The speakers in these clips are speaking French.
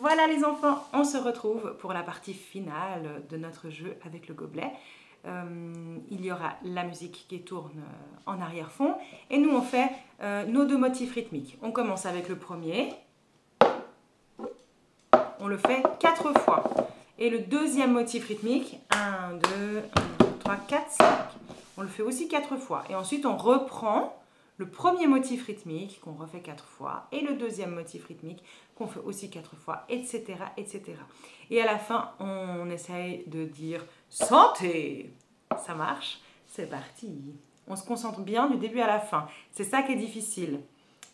Voilà les enfants, on se retrouve pour la partie finale de notre jeu avec le gobelet. Euh, il y aura la musique qui tourne euh, en arrière-fond et nous on fait euh, nos deux motifs rythmiques. On commence avec le premier, on le fait quatre fois. Et le deuxième motif rythmique, 1, 2, 1, 2, 3, 4, 5. On le fait aussi quatre fois. Et ensuite on reprend le premier motif rythmique qu'on refait quatre fois et le deuxième motif rythmique qu'on fait aussi quatre fois, etc., etc. Et à la fin, on essaye de dire santé. Ça marche C'est parti. On se concentre bien du début à la fin. C'est ça qui est difficile.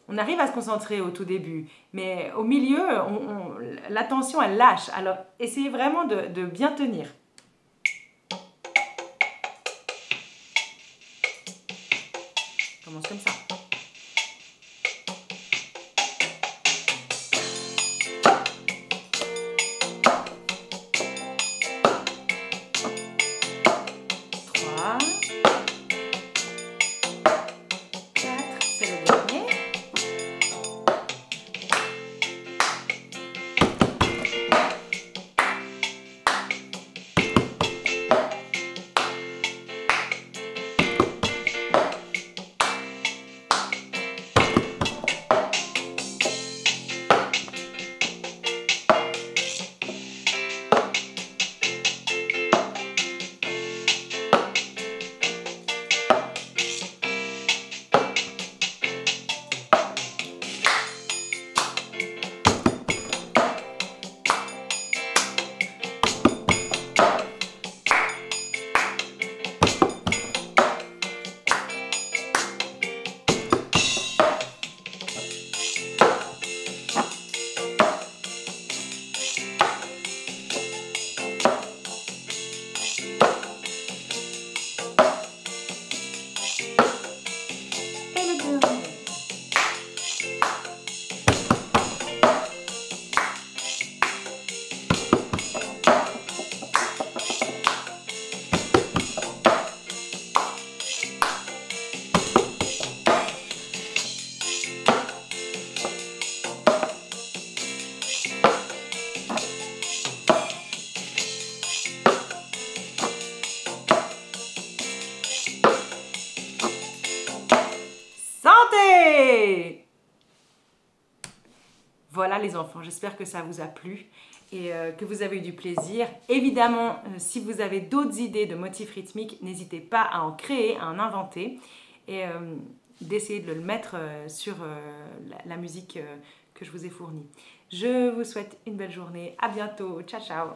On arrive à se concentrer au tout début, mais au milieu, l'attention, elle lâche. Alors, essayez vraiment de, de bien tenir. Commence comme ça. Voilà les enfants, j'espère que ça vous a plu et euh, que vous avez eu du plaisir. Évidemment, euh, si vous avez d'autres idées de motifs rythmiques, n'hésitez pas à en créer, à en inventer et euh, d'essayer de le mettre sur la, musique que je vous ai fournie. Je vous souhaite une belle journée, à bientôt, ciao ciao